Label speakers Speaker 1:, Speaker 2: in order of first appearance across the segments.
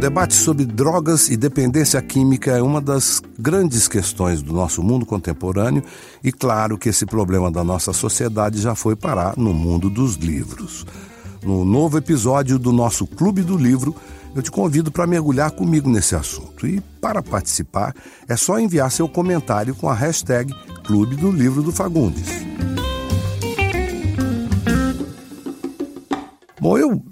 Speaker 1: debate sobre drogas e dependência química é uma das grandes questões do nosso mundo contemporâneo e claro que esse problema da nossa sociedade já foi parar no mundo dos livros. No novo episódio do nosso Clube do Livro, eu te convido para mergulhar comigo nesse assunto. E para participar, é só enviar seu comentário com a hashtag Clube do Livro do Fagundes. Bom, eu,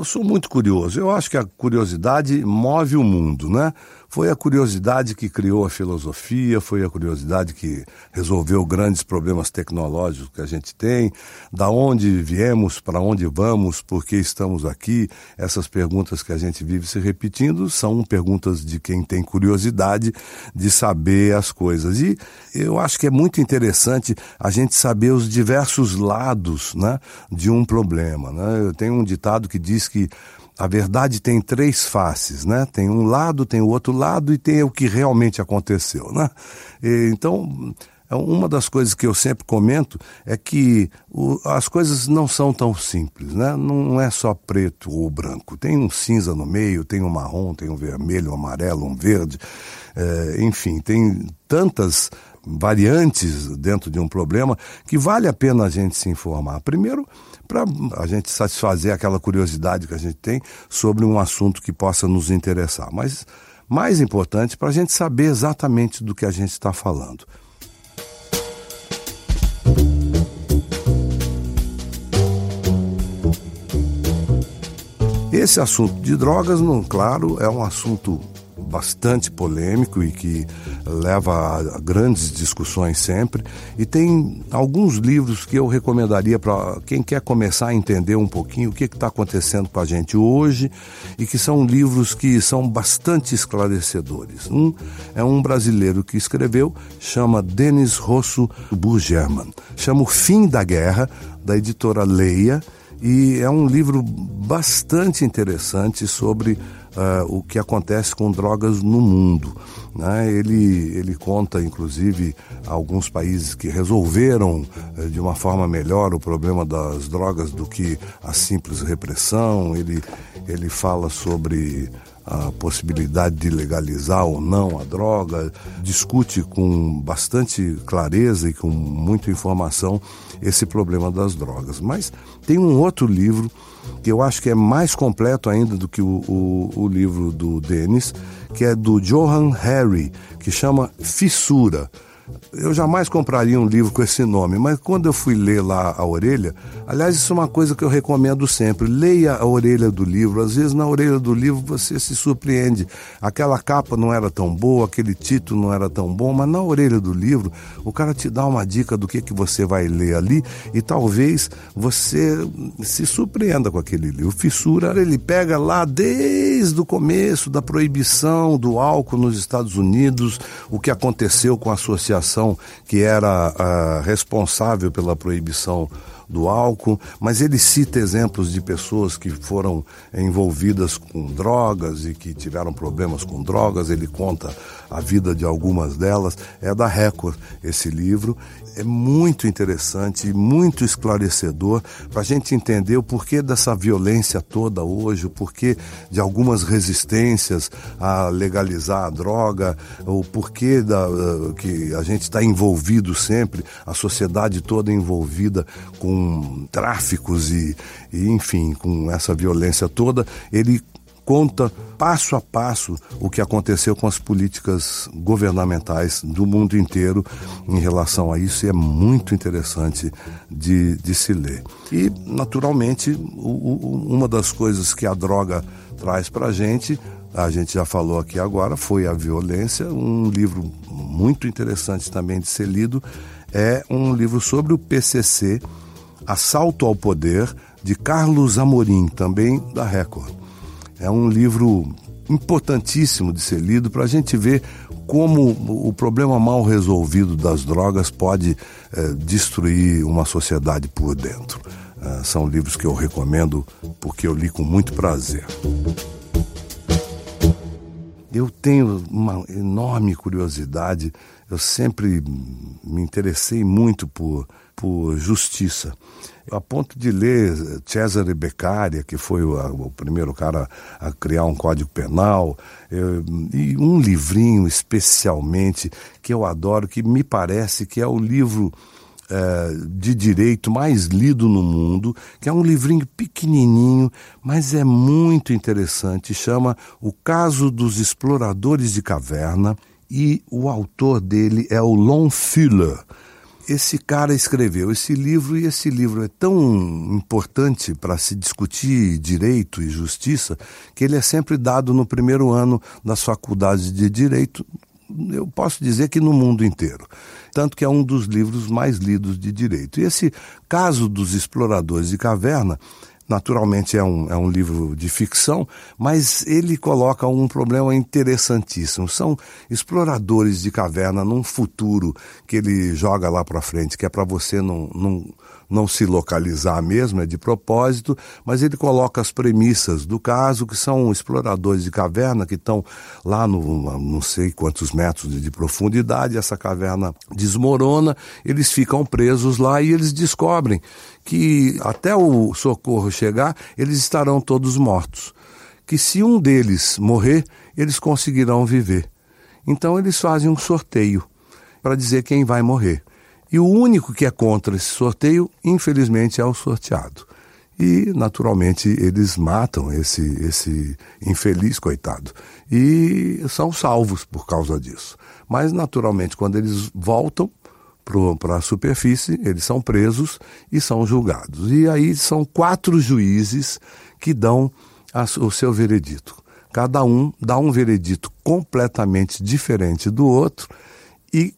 Speaker 1: eu sou muito curioso. Eu acho que a curiosidade move o mundo, né? Foi a curiosidade que criou a filosofia, foi a curiosidade que resolveu grandes problemas tecnológicos que a gente tem, da onde viemos, para onde vamos, por que estamos aqui. Essas perguntas que a gente vive se repetindo são perguntas de quem tem curiosidade de saber as coisas. E eu acho que é muito interessante a gente saber os diversos lados né, de um problema. Né? Eu tenho um ditado que diz que a verdade tem três faces, né? Tem um lado, tem o outro lado e tem o que realmente aconteceu, né? E, então, é uma das coisas que eu sempre comento é que o, as coisas não são tão simples, né? Não é só preto ou branco. Tem um cinza no meio, tem um marrom, tem um vermelho, um amarelo, um verde. É, enfim, tem tantas variantes dentro de um problema que vale a pena a gente se informar. Primeiro, para a gente satisfazer aquela curiosidade que a gente tem sobre um assunto que possa nos interessar. Mas mais importante, para a gente saber exatamente do que a gente está falando. Esse assunto de drogas, não, claro, é um assunto bastante polêmico e que leva a grandes discussões sempre. E tem alguns livros que eu recomendaria para quem quer começar a entender um pouquinho o que está acontecendo com a gente hoje e que são livros que são bastante esclarecedores. Um é um brasileiro que escreveu, chama Denis Rosso Burgerman. Chama O Fim da Guerra, da editora Leia, e é um livro bastante interessante sobre uh, o que acontece com drogas no mundo. Né? Ele, ele conta, inclusive, alguns países que resolveram uh, de uma forma melhor o problema das drogas do que a simples repressão. Ele, ele fala sobre a possibilidade de legalizar ou não a droga, discute com bastante clareza e com muita informação esse problema das drogas. Mas tem um outro livro que eu acho que é mais completo ainda do que o, o, o livro do Dennis, que é do Johan Harry, que chama Fissura eu jamais compraria um livro com esse nome, mas quando eu fui ler lá a orelha, aliás, isso é uma coisa que eu recomendo sempre: leia a orelha do livro. Às vezes, na orelha do livro, você se surpreende. Aquela capa não era tão boa, aquele título não era tão bom, mas na orelha do livro, o cara te dá uma dica do que, que você vai ler ali e talvez você se surpreenda com aquele livro. Fissura, ele pega lá desde o começo da proibição do álcool nos Estados Unidos, o que aconteceu com a associação que era uh, responsável pela proibição do álcool, mas ele cita exemplos de pessoas que foram envolvidas com drogas e que tiveram problemas com drogas. Ele conta a vida de algumas delas. É da Record esse livro. É muito interessante e muito esclarecedor para a gente entender o porquê dessa violência toda hoje, o porquê de algumas resistências a legalizar a droga, o porquê da, uh, que a gente está envolvido sempre, a sociedade toda envolvida com tráficos e, e, enfim, com essa violência toda, ele conta passo a passo o que aconteceu com as políticas governamentais do mundo inteiro em relação a isso e é muito interessante de, de se ler. E, naturalmente, o, o, uma das coisas que a droga traz para a gente, a gente já falou aqui agora, foi a violência, um livro muito interessante também de ser lido, é um livro sobre o PCC, Assalto ao Poder, de Carlos Amorim, também da Record. É um livro importantíssimo de ser lido para a gente ver como o problema mal resolvido das drogas pode é, destruir uma sociedade por dentro. É, são livros que eu recomendo porque eu li com muito prazer. Eu tenho uma enorme curiosidade eu sempre me interessei muito por, por justiça. A ponto de ler Cesare Beccaria, que foi o, o primeiro cara a criar um código penal, eu, e um livrinho especialmente que eu adoro, que me parece que é o livro é, de direito mais lido no mundo, que é um livrinho pequenininho, mas é muito interessante, chama O Caso dos Exploradores de Caverna, e o autor dele é o Lon Fuller esse cara escreveu esse livro e esse livro é tão importante para se discutir direito e justiça que ele é sempre dado no primeiro ano das faculdades de direito. Eu posso dizer que no mundo inteiro. Tanto que é um dos livros mais lidos de direito. E esse caso dos exploradores de caverna Naturalmente é um, é um livro de ficção, mas ele coloca um problema interessantíssimo. São exploradores de caverna num futuro que ele joga lá para frente, que é para você não, não, não se localizar mesmo, é de propósito, mas ele coloca as premissas do caso, que são exploradores de caverna que estão lá no não sei quantos metros de, de profundidade, essa caverna desmorona, eles ficam presos lá e eles descobrem que até o socorro chegar, eles estarão todos mortos. Que se um deles morrer, eles conseguirão viver. Então eles fazem um sorteio para dizer quem vai morrer. E o único que é contra esse sorteio, infelizmente, é o sorteado. E, naturalmente, eles matam esse, esse infeliz coitado. E são salvos por causa disso. Mas, naturalmente, quando eles voltam, para a superfície, eles são presos e são julgados. E aí são quatro juízes que dão a, o seu veredito. Cada um dá um veredito completamente diferente do outro e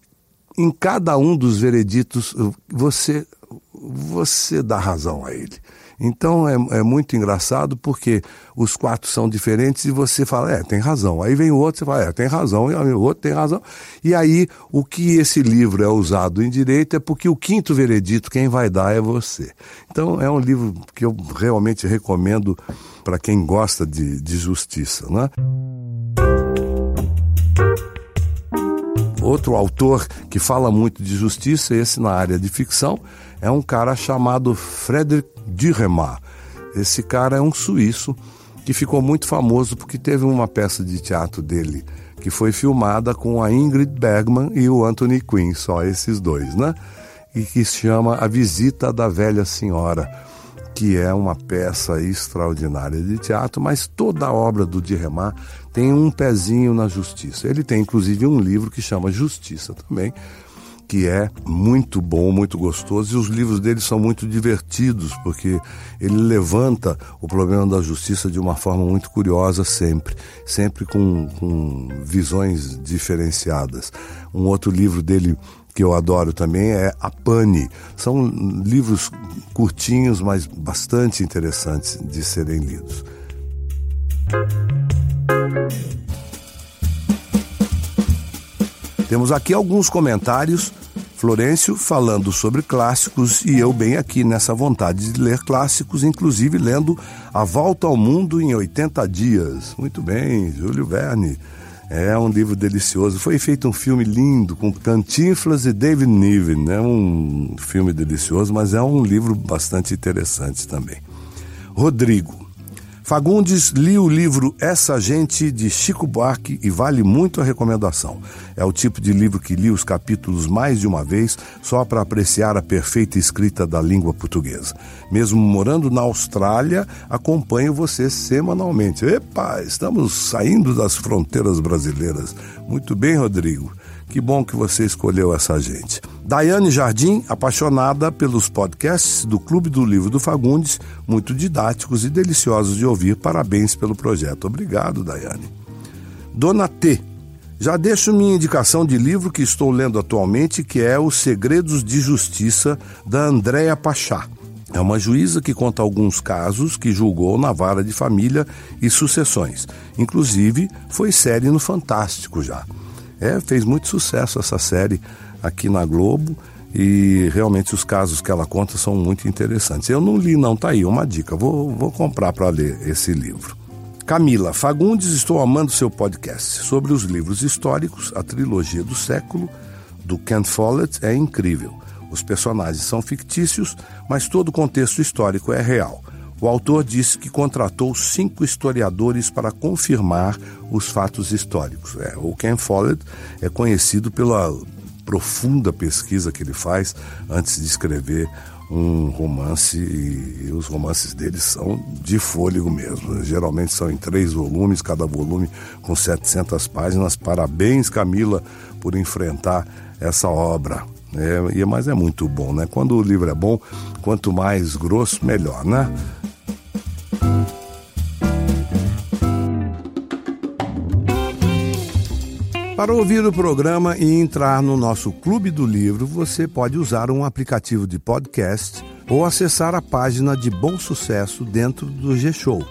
Speaker 1: em cada um dos vereditos você você dá razão a ele. Então é, é, muito engraçado porque os quatro são diferentes e você fala, é, tem razão. Aí vem o outro, você fala, é, tem razão. E o outro tem razão. E aí o que esse livro é usado em direito é porque o quinto veredito quem vai dar é você. Então é um livro que eu realmente recomendo para quem gosta de, de justiça, né? Outro autor que fala muito de justiça, esse na área de ficção, é um cara chamado Frederick Dürrenmatt. Esse cara é um suíço que ficou muito famoso porque teve uma peça de teatro dele que foi filmada com a Ingrid Bergman e o Anthony Quinn, só esses dois, né? E que se chama A Visita da Velha Senhora, que é uma peça extraordinária de teatro, mas toda a obra do Dürrenmatt tem um pezinho na justiça. Ele tem inclusive um livro que chama Justiça também, que é muito bom, muito gostoso, e os livros dele são muito divertidos, porque ele levanta o problema da justiça de uma forma muito curiosa sempre, sempre com, com visões diferenciadas. Um outro livro dele que eu adoro também é A Pane. São livros curtinhos, mas bastante interessantes de serem lidos. Temos aqui alguns comentários Florencio falando sobre clássicos e eu bem aqui nessa vontade de ler clássicos, inclusive lendo A Volta ao Mundo em 80 Dias. Muito bem, Júlio Verne. É um livro delicioso. Foi feito um filme lindo com Cantinflas e David Niven. É um filme delicioso, mas é um livro bastante interessante também. Rodrigo, Fagundes li o livro Essa Gente de Chico Buarque e vale muito a recomendação. É o tipo de livro que li os capítulos mais de uma vez só para apreciar a perfeita escrita da língua portuguesa. Mesmo morando na Austrália, acompanho você semanalmente. Epa, estamos saindo das fronteiras brasileiras. Muito bem, Rodrigo. Que bom que você escolheu essa gente. Daiane Jardim, apaixonada pelos podcasts do Clube do Livro do Fagundes, muito didáticos e deliciosos de ouvir. Parabéns pelo projeto. Obrigado, Daiane. Dona T. Já deixo minha indicação de livro que estou lendo atualmente, que é Os Segredos de Justiça, da Andréa Pachá. É uma juíza que conta alguns casos que julgou na vara de família e sucessões. Inclusive, foi série no Fantástico já. É, fez muito sucesso essa série aqui na Globo e realmente os casos que ela conta são muito interessantes. Eu não li, não, tá aí uma dica. Vou, vou comprar para ler esse livro. Camila Fagundes, estou amando seu podcast sobre os livros históricos, a trilogia do século, do Ken Follett é incrível. Os personagens são fictícios, mas todo o contexto histórico é real. O autor disse que contratou cinco historiadores para confirmar os fatos históricos. É, o Ken Follett é conhecido pela profunda pesquisa que ele faz antes de escrever um romance e, os romances dele são de fôlego mesmo. Geralmente são em três volumes, cada volume com 700 páginas. Parabéns, Camila, por enfrentar essa obra. É, mas é muito bom, né? Quando o livro é bom, quanto mais grosso, melhor, né? Para ouvir o programa e entrar no nosso Clube do Livro, você pode usar um aplicativo de podcast ou acessar a página de Bom Sucesso dentro do G-Show.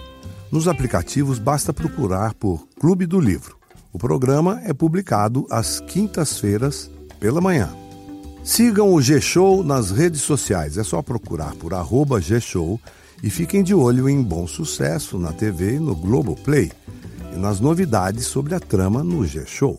Speaker 1: Nos aplicativos basta procurar por Clube do Livro. O programa é publicado às quintas-feiras pela manhã. Sigam o G-Show nas redes sociais, é só procurar por arroba G-Show e fiquem de olho em Bom Sucesso na TV e no Globoplay e nas novidades sobre a trama no G-Show.